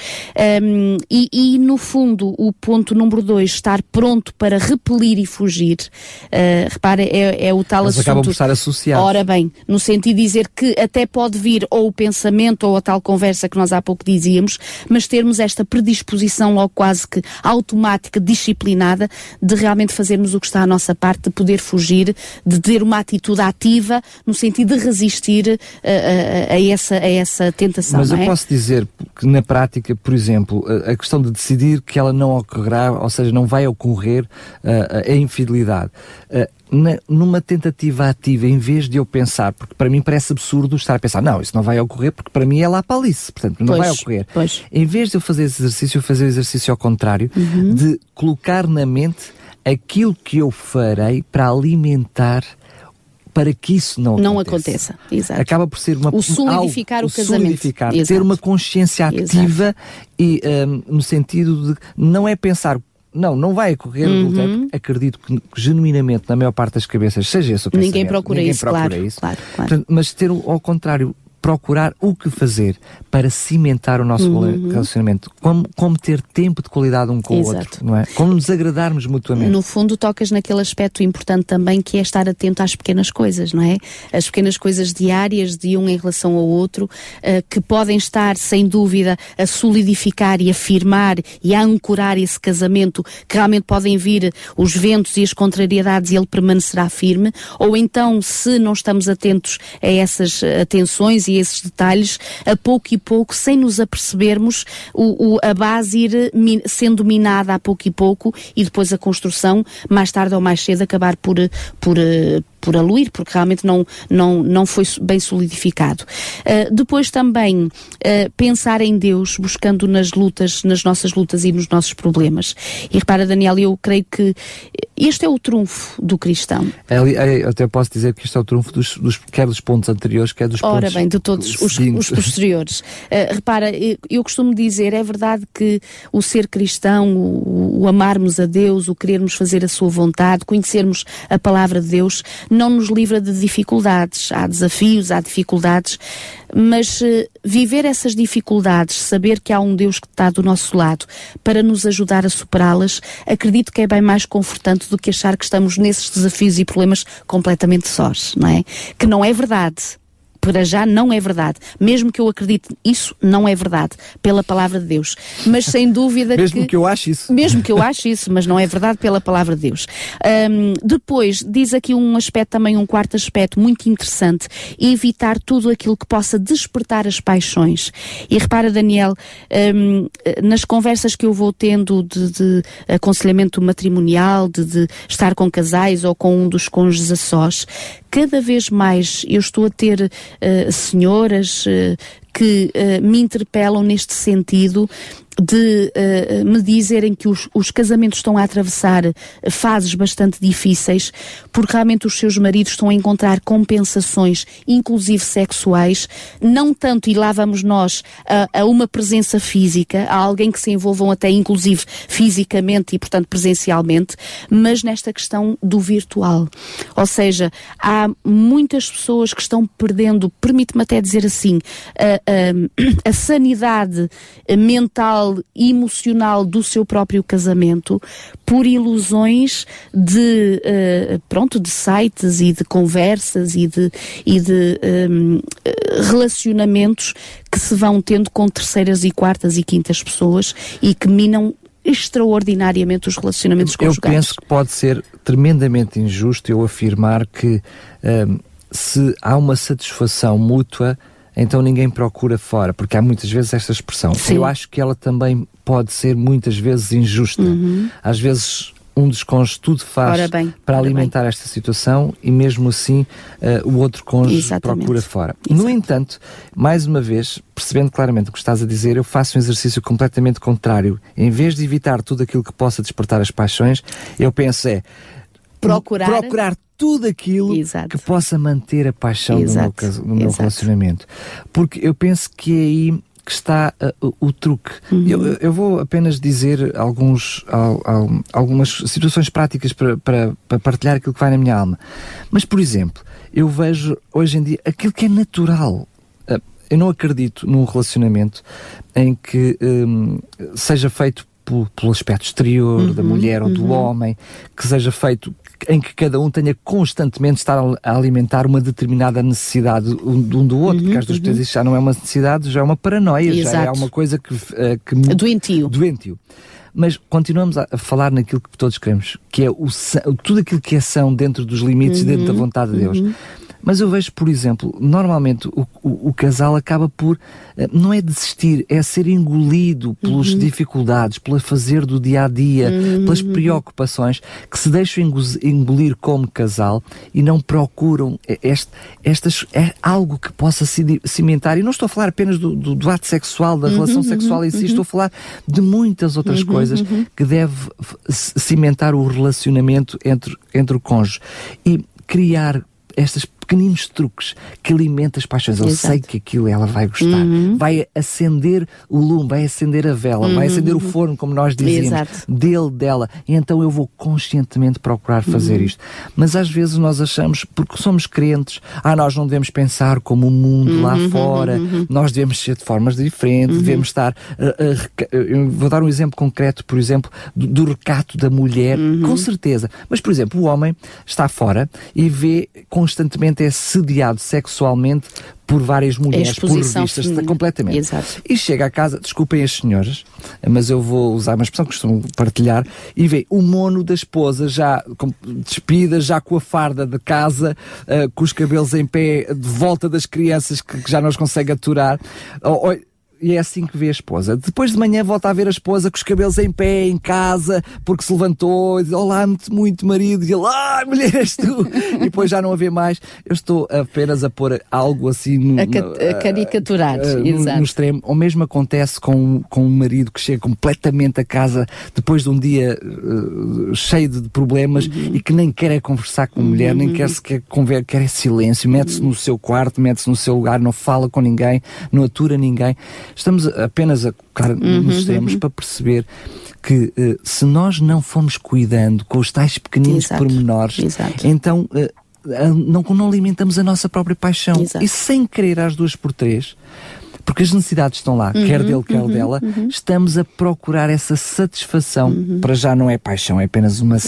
Um, e no fundo o ponto número dois, estar pronto para repelir e fugir. Uh, repara, é, é o tal Mas assunto. acabam por estar associados. Ora bem, no sentido de dizer que até pode vir ou o pensamento ou a tal conversa que nós há pouco dizíamos, mas termos esta predisposição logo quase que automática, disciplinada, de realmente fazermos o que está à nossa parte, de poder fugir, de ter uma atitude ativa no sentido de resistir uh, a, a, essa, a essa tentação. Mas eu é? posso dizer que na prática, por exemplo, a, a questão de decidir que ela não ocorrerá, ou seja, não vai ocorrer uh, a infidelidade. Uh, na, numa tentativa ativa, em vez de eu pensar, porque para mim parece absurdo estar a pensar, não, isso não vai ocorrer, porque para mim é lá para Alice, portanto não pois, vai ocorrer. Pois. Em vez de eu fazer esse exercício, eu fazer o exercício ao contrário, uhum. de colocar na mente aquilo que eu farei para alimentar para que isso não, não aconteça. aconteça. Exato. Acaba por ser uma O solidificar algo, o casamento. solidificar, ter Exato. uma consciência ativa e um, no sentido de não é pensar não, não vai ocorrer Uhum. Acredito que, genuinamente na maior parte das cabeças seja esse o pensamento. Ninguém procura Ninguém isso, procura claro, isso. claro, claro. Portanto, mas ter ao contrário procurar o que fazer para cimentar o nosso Uhum. relacionamento, como, como ter tempo de qualidade um com o Exato. outro, não é? Como nos agradarmos mutuamente. No fundo, tocas naquele aspecto importante também que é estar atento às pequenas coisas, não é? As pequenas coisas diárias de um em relação ao outro, eh, que podem estar, sem dúvida, a solidificar e afirmar e a ancorar esse casamento, que realmente podem vir os ventos e as contrariedades e ele permanecerá firme, ou então, se não estamos atentos a essas eh, atenções e esses detalhes, a pouco e pouco, sem nos apercebermos, o, o- a base ir min- sendo minada a pouco e pouco e depois a construção, mais tarde ou mais cedo, acabar por, por, eh, por aluir, porque realmente não, não, não foi bem solidificado. Uh, depois também uh, pensar em Deus, buscando nas lutas, nas nossas lutas e nos nossos problemas. E repara, Daniel, eu creio que este é o trunfo do cristão. Ali, eh, eu até posso dizer que isto é o trunfo dos, dos, quer dos pontos anteriores, quer dos Ora pontos bem, de todos os, os posteriores. Uh, repara, eu, eu costumo dizer, é verdade que o ser cristão, o, o amarmos a Deus, o querermos fazer a sua vontade, conhecermos a palavra de Deus, não nos livra de dificuldades. Há desafios, há dificuldades, mas uh, viver essas dificuldades, saber que há um Deus que está do nosso lado para nos ajudar a superá-las, acredito que é bem mais confortante do que achar que estamos nesses desafios e problemas completamente sós, não é? Que não é verdade para já não é verdade. Mesmo que eu acredite isso, não é verdade, pela palavra de Deus. Mas sem dúvida Mesmo que... que eu ache isso. Mesmo que eu ache isso, mas não é verdade pela palavra de Deus. Ahm, depois, diz aqui um aspecto também, um quarto aspecto muito interessante, evitar tudo aquilo que possa despertar as paixões. E repara, Daniel, ahm, nas conversas que eu vou tendo de, de aconselhamento matrimonial, de, de estar com casais ou com um dos cônjuges a sós, cada vez mais eu estou a ter uh, senhoras uh, que uh, me interpelam neste sentido de uh, me dizerem que os, os, casamentos estão a atravessar fases bastante difíceis, porque realmente os seus maridos estão a encontrar compensações, inclusive sexuais, não tanto, e lá vamos nós, a, a uma presença física, a alguém que se envolvam até inclusive fisicamente e, portanto, presencialmente, mas nesta questão do virtual. Ou seja, há muitas pessoas que estão perdendo, permite-me até dizer assim, a, a, a sanidade mental e emocional do seu próprio casamento por ilusões de uh, pronto de sites e de conversas e de, e de um, relacionamentos que se vão tendo com terceiras e quartas e quintas pessoas e que minam extraordinariamente os relacionamentos eu conjugais. Eu penso que pode ser tremendamente injusto eu afirmar que um, se há uma satisfação mútua então ninguém procura fora, porque há muitas vezes esta expressão. Sim. Eu acho que ela também pode ser muitas vezes injusta. Uhum. Às vezes um dos cônjuges tudo faz bem, para alimentar bem. esta situação e mesmo assim uh, o outro cônjuge Exatamente. procura fora. Exato. No entanto, mais uma vez, percebendo claramente o que estás a dizer, eu faço um exercício completamente contrário. Em vez de evitar tudo aquilo que possa despertar as paixões, eu penso é procurar, procurar tudo aquilo Exato. que possa manter a paixão Exato. no meu, no meu relacionamento. Porque eu penso que é aí que está uh, o, o, truque. Uhum. Eu, eu, vou apenas dizer alguns, al, al, algumas situações práticas para, para, para, partilhar aquilo que vai na minha alma. Mas, por exemplo, eu vejo hoje em dia aquilo que é natural. Uh, eu não acredito num relacionamento em que um, seja feito pelo, pelo aspecto exterior uhum, da mulher ou do uhum. homem, que seja feito em que cada um tenha constantemente estar a alimentar uma determinada necessidade um, de um do outro, uhum, porque às vezes uhum. já não é uma necessidade, já é uma paranoia, Exato. já é uma coisa que, uh, que doentio. doentio. Mas continuamos a, a, falar naquilo que todos queremos, que é o, tudo aquilo que é são dentro dos limites, uhum, dentro da vontade de Deus. Mas eu vejo, por exemplo, normalmente o, o, o casal acaba por, eh, não é desistir, é ser engolido pelas uhum. dificuldades, pelo fazer do dia a dia, uhum. pelas preocupações, que se deixam engolir como casal e não procuram este, estas, é algo que possa cimentar. E não estou a falar apenas do, do, do ato sexual, da relação uhum, sexual em si, estou a falar de muitas outras coisas que deve cimentar o relacionamento entre, entre o cônjuge. E criar estas pequeninos truques que alimentam as paixões. Eu Exato. sei que aquilo ela vai gostar. Uhum. Vai acender o lume, vai acender a vela, uhum. vai acender o forno, como nós dizemos, Exato. dele, dela. E então eu vou conscientemente procurar fazer uhum. isto. Mas às vezes nós achamos, porque somos crentes, ah, nós não devemos pensar como o mundo lá uhum, fora, uhum, uhum. nós devemos ser de formas diferentes, devemos estar. Uh, uh, eu vou dar um exemplo concreto, por exemplo, do, do recato da mulher, com certeza. Mas, por exemplo, o homem está fora e vê constantemente é sediado sexualmente por várias mulheres, por revistas, feminina. completamente. Exato. E chega a casa, desculpem as senhoras, mas eu vou usar uma expressão que costumo partilhar, e vê o mono da esposa já despida, já com a farda de casa, uh, com os cabelos em pé, de volta das crianças que, que já não os consegue aturar. Ou, ou, e é assim que vê a esposa. Depois de manhã volta a ver a esposa com os cabelos em pé, em casa, porque se levantou e diz, olá, muito, muito marido, e ele, ah, mulher és tu! e depois já não a vê mais. Eu estou apenas a pôr algo assim no, a, a caricaturar, uh, no, no, extremo. O mesmo acontece com, com um marido que chega completamente a casa depois de um dia uh, cheio de problemas uhum. e que nem quer é conversar com a mulher, uhum. nem quer sequer conver, quer é silêncio, mete-se uhum. no seu quarto, mete-se no seu lugar, não fala com ninguém, não atura ninguém. Estamos apenas a colocar uhum, nos extremos uhum. para perceber que uh, se nós não formos cuidando com os tais pequeninos Exato. pormenores, Exato. então uh, não, não alimentamos a nossa própria paixão. Exato. E sem querer às duas por três, porque as necessidades estão lá, uhum, quer dele, quer uhum, dela, uhum. estamos a procurar essa satisfação, uhum. para já não é paixão, é apenas uma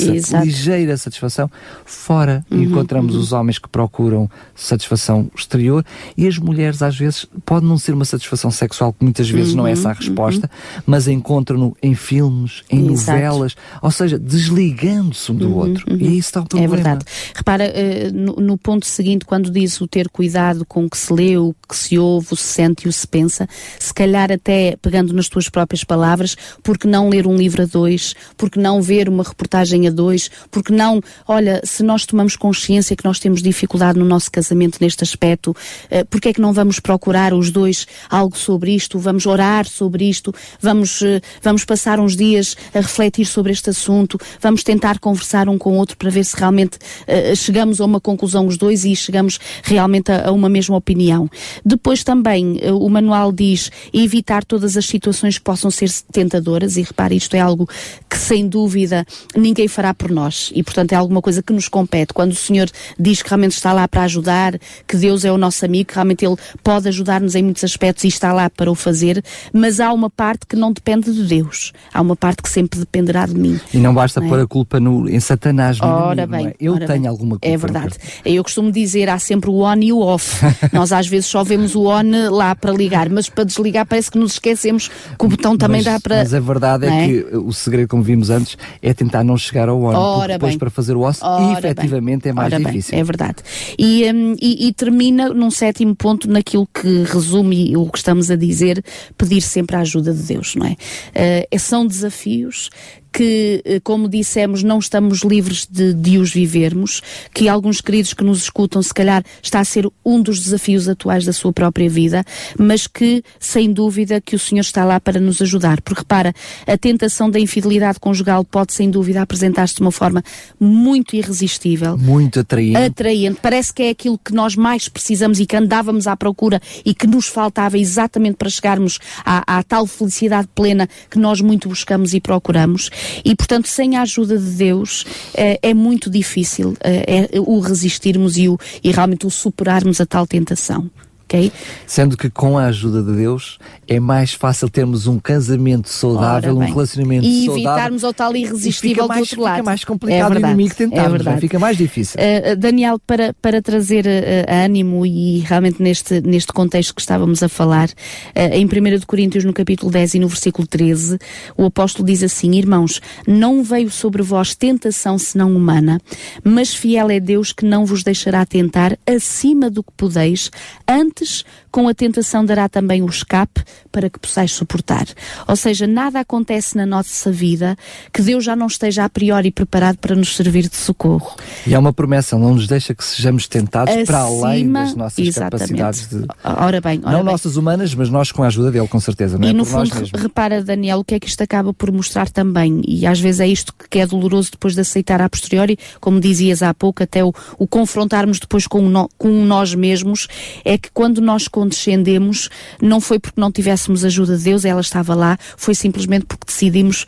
ligeira satisfação, fora uhum, encontramos uhum. os homens que procuram satisfação exterior e as mulheres às vezes, pode não ser uma satisfação sexual, que muitas vezes não é essa a resposta, mas encontram-no em filmes, em Exato. novelas, ou seja, desligando-se um do outro. E aí está o é problema. É verdade. Repara, uh, no, no ponto seguinte, quando diz o ter cuidado com o que se lê, o que se ouve, o se sente e o se pensa, se calhar até pegando nas tuas próprias palavras, porque não ler um livro a dois, porque não ver uma reportagem a dois, porque não, olha, se nós tomamos consciência que nós temos dificuldade no nosso casamento neste aspecto, uh, porque é que não vamos procurar os dois algo sobre isto, vamos orar sobre isto, vamos, uh, vamos passar uns dias a refletir sobre este assunto, vamos tentar conversar um com o outro para ver se realmente uh, chegamos a uma conclusão os dois e chegamos realmente a, a uma mesma opinião. Depois também, uma manual diz evitar todas as situações que possam ser tentadoras, e repare, isto é algo que sem dúvida ninguém fará por nós, e portanto é alguma coisa que nos compete. Quando o Senhor diz que realmente está lá para ajudar, que Deus é o nosso amigo, que realmente Ele pode ajudar-nos em muitos aspectos e está lá para o fazer, mas há uma parte que não depende de Deus, há uma parte que sempre dependerá de mim. E não basta não é? pôr a culpa no, em Satanás, no ora inimigo, bem, é? Eu tenho bem. alguma culpa. É verdade. Eu costumo dizer, há sempre o on e o off. Nós às vezes só vemos o on lá para ligar mas para desligar parece que nos esquecemos que o botão também mas, dá para. Mas a verdade é, é, que o segredo, como vimos antes, é tentar não chegar ao on, Ora depois bem. para fazer o osso, Ora efetivamente bem. é mais Ora difícil. Bem. É verdade. E, um, e, e, termina num sétimo ponto naquilo que resume o que estamos a dizer, pedir sempre a ajuda de Deus, não é? Uh, são desafios que, eh, como dissemos, não estamos livres de, de os vivermos, que alguns queridos que nos escutam, se calhar, está a ser um dos desafios atuais da sua própria vida, mas que, sem dúvida, que o Senhor está lá para nos ajudar. Porque, repara, a tentação da infidelidade conjugal pode, sem dúvida, apresentar-se de uma forma muito irresistível. Muito atraente. Atraente. Parece que é aquilo que nós mais precisamos e que andávamos à procura e que nos faltava exatamente para chegarmos à, à tal felicidade plena que nós muito buscamos e procuramos. E, portanto, sem a ajuda de Deus, é, é muito difícil é, é, o resistirmos e, o, e realmente o superarmos a tal tentação. Ok? Sendo que com a ajuda de Deus é mais fácil termos um casamento saudável, um relacionamento e saudável. E evitarmos o tal irresistível mais, do outro lado. Fica mais complicado é verdade, o inimigo tentar, é verdade. fica mais difícil. Uh, Daniel, para, para trazer uh, ânimo e realmente neste, neste contexto que estávamos a falar, uh, em 1 Coríntios, no capítulo 10 e no versículo 13, o apóstolo diz assim: Irmãos, não veio sobre vós tentação senão humana, mas fiel é Deus que não vos deixará tentar acima do que podeis, antes antes com a tentação dará também o escape para que possais suportar. Ou seja, nada acontece na nossa vida que Deus já não esteja a priori preparado para nos servir de socorro. E há uma promessa, não nos deixa que sejamos tentados Acima, para além das nossas exatamente. capacidades de. Ora bem, ora não bem. nossas humanas, mas nós com a ajuda dele, com certeza. Não e é no fundo, repara, Daniel, o que é que isto acaba por mostrar também, e às vezes é isto que é doloroso depois de aceitar a posteriori, como dizias há pouco, até o, o confrontarmos depois com, no, com nós mesmos, é que quando nós condescendemos, não foi porque não tivéssemos ajuda de Deus, ela estava lá, foi simplesmente porque decidimos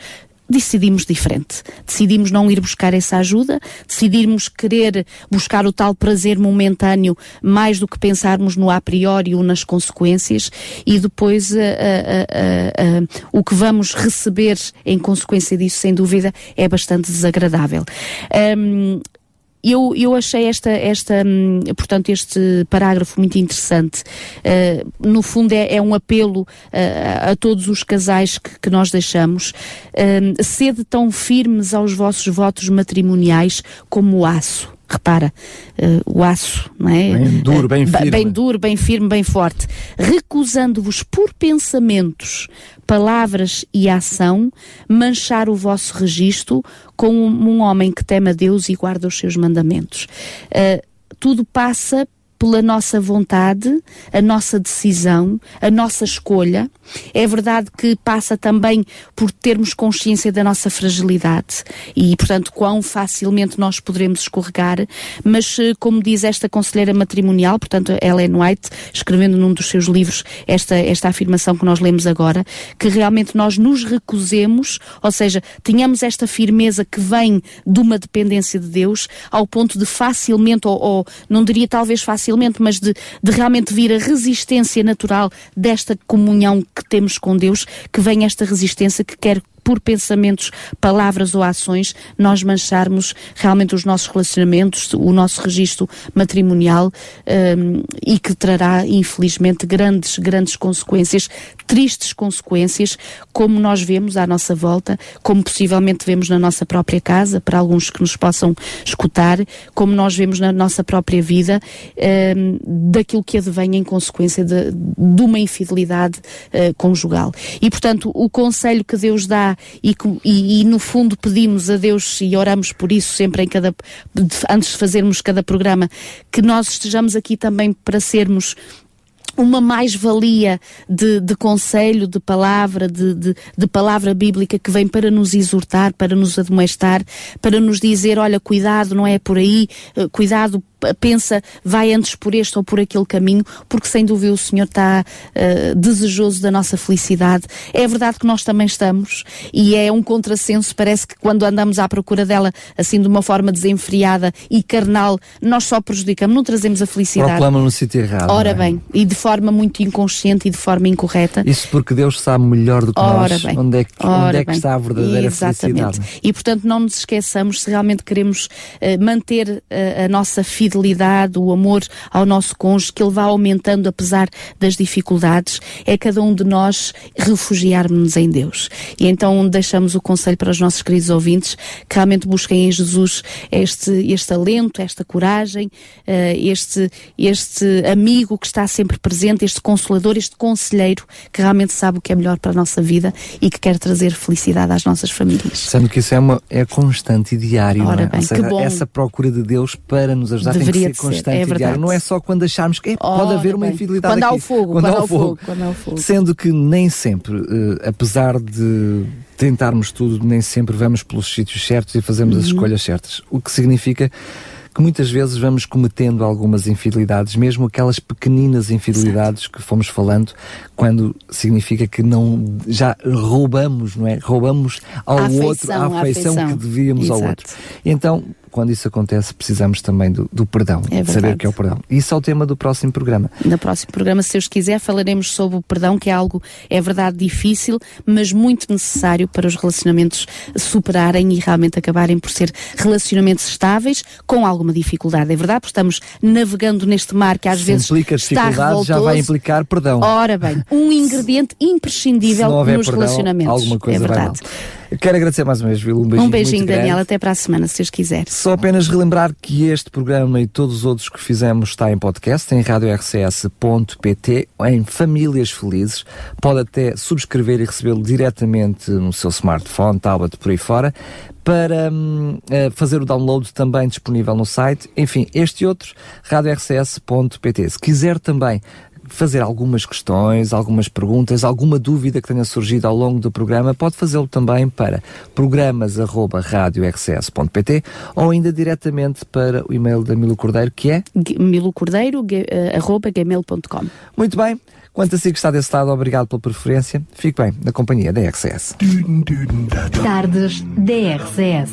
decidimos diferente. Decidimos não ir buscar essa ajuda, decidimos querer buscar o tal prazer momentâneo mais do que pensarmos no a priori ou nas consequências e depois uh, uh, uh, o que vamos receber em consequência disso, sem dúvida, é bastante desagradável. Um, eu, eu achei esta, esta, hum, portanto, este parágrafo muito interessante. Uh, no fundo, é, é um apelo uh, a todos os casais que, que nós deixamos. Uh, sede tão firmes aos vossos votos matrimoniais como o aço repara, uh, o aço, não é? Bem duro, bem firme. Bem duro, bem firme, bem forte. Recusando-vos por pensamentos, palavras e ação, manchar o vosso registro como um homem que teme a Deus e guarda os seus mandamentos. Uh, tudo passa pela nossa vontade, a nossa decisão, a nossa escolha. É verdade que passa também por termos consciência da nossa fragilidade e, portanto, quão facilmente nós poderemos escorregar, mas, eh, como diz esta conselheira matrimonial, portanto, Ellen White, escrevendo num dos seus livros esta, esta afirmação que nós lemos agora, que realmente nós nos recusemos, ou seja, tenhamos esta firmeza que vem de uma dependência de Deus, ao ponto de facilmente, ou, ou não diria talvez facilmente, facilmente, mas de, de realmente vir a resistência natural desta comunhão que temos com Deus, que vem esta resistência que quer por pensamentos, palavras ou ações, nós mancharmos realmente os nossos relacionamentos, o nosso registro matrimonial um, e que trará, infelizmente, grandes, grandes consequências, tristes consequências, como nós vemos à nossa volta, como possivelmente vemos na nossa própria casa, para alguns que nos possam escutar, como nós vemos na nossa própria vida, um, daquilo que advém em consequência de, de uma infidelidade uh, conjugal. E, portanto, o conselho que Deus dá e, e, e, no fundo pedimos a Deus e oramos por isso sempre em cada antes de fazermos cada programa que nós estejamos aqui também para sermos uma mais-valia de, de, conselho, de palavra, de, de, de, palavra bíblica que vem para nos exortar, para nos admoestar, para nos dizer, olha, cuidado, não é por aí, eh, cuidado pensa, vai antes por este ou por aquele caminho, porque sem dúvida o Senhor está uh, desejoso da nossa felicidade. É verdade que nós também estamos, e é um contrassenso, parece que quando andamos à procura dela, assim de uma forma desenfriada e carnal, nós só prejudicamos, não trazemos a felicidade. Proclama no sítio errado. Ora é? bem, e de forma muito inconsciente e de forma incorreta. Isso porque Deus sabe melhor do que Ora nós bem. onde é que, onde é que está a verdadeira Exatamente. felicidade. E portanto não nos esqueçamos, se realmente queremos uh, manter uh, a nossa fidelidade fidelidade, o amor ao nosso cônjuge, que ele vá aumentando apesar das dificuldades, é cada um de nós refugiarmos-nos em Deus. E então deixamos o conselho para os nossos queridos ouvintes que realmente busquem em Jesus este, este alento, esta coragem, uh, este, este amigo que está sempre presente, este consolador, este conselheiro que realmente sabe o que é melhor para a nossa vida e que quer trazer felicidade às nossas famílias. Sendo que isso é, uma, é constante e diário, Ora não é? Bem, seja, essa procura de Deus para nos ajudar deveria tem que ser constante ser. É e diário. Não é só quando acharmos que é, pode haver uma infidelidade quando aqui. Há o fogo, quando, quando há o fogo. Quando há o fogo. Sendo que nem sempre, uh, apesar de tentarmos tudo, nem sempre vamos pelos sítios certos e fazemos uhum. as escolhas certas. O que significa que muitas vezes vamos cometendo algumas infidelidades, mesmo aquelas pequeninas infidelidades Exato. que fomos falando, quando significa que não já roubamos, não é? Roubamos ao a outro a afeição, a afeição que devíamos Exato. ao outro. Então, quando isso acontece, precisamos também do, do perdão, É de saber o que é o perdão. Isso é o tema do próximo programa. No próximo programa, se Deus quiser, falaremos sobre o perdão, que é algo, é verdade, difícil, mas muito necessário para os relacionamentos superarem e realmente acabarem por ser relacionamentos estáveis, com alguma dificuldade. É verdade, porque estamos navegando neste mar que às Se vezes implica está dificuldades, já vai revoltoso. implicar perdão. Ora bem, um ingrediente imprescindível nos perdão, relacionamentos. alguma coisa é verdade. Quero agradecer mais uma vez, Vil, um beijinho Um beijinho. Daniel. Até para a semana, se Deus quiser. Só apenas relembrar que este programa e todos os outros que fizemos está em podcast em radiorcs.pt em Famílias Felizes. Pode até subscrever e recebê-lo diretamente no seu smartphone, tablet, por aí fora. Para hum, eh, fazer o download também disponível no site. Enfim, este e outros, radiorcs.pt. Se quiser também fazer algumas questões, algumas perguntas, alguma dúvida que tenha surgido ao longo do programa, pode fazê-lo também para programas.radiorcs.pt ou ainda diretamente para o e-mail da Milo Cordeiro, que é Gu- milocordeiro, gu- eh, arroba gmail.com. muito bem. Quanto a si que está desse lado, obrigado pela preferência. Fique bem na companhia da RCS. Tardes DRCS.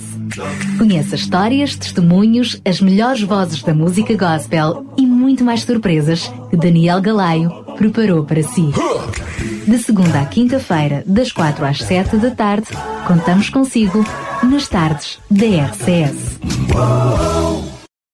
Conheça histórias, testemunhos, as melhores vozes da música gospel e muito mais surpresas que Daniel Galaio preparou para si. De segunda à quinta-feira, das quatro às sete da tarde, contamos consigo nas tardes da RCS.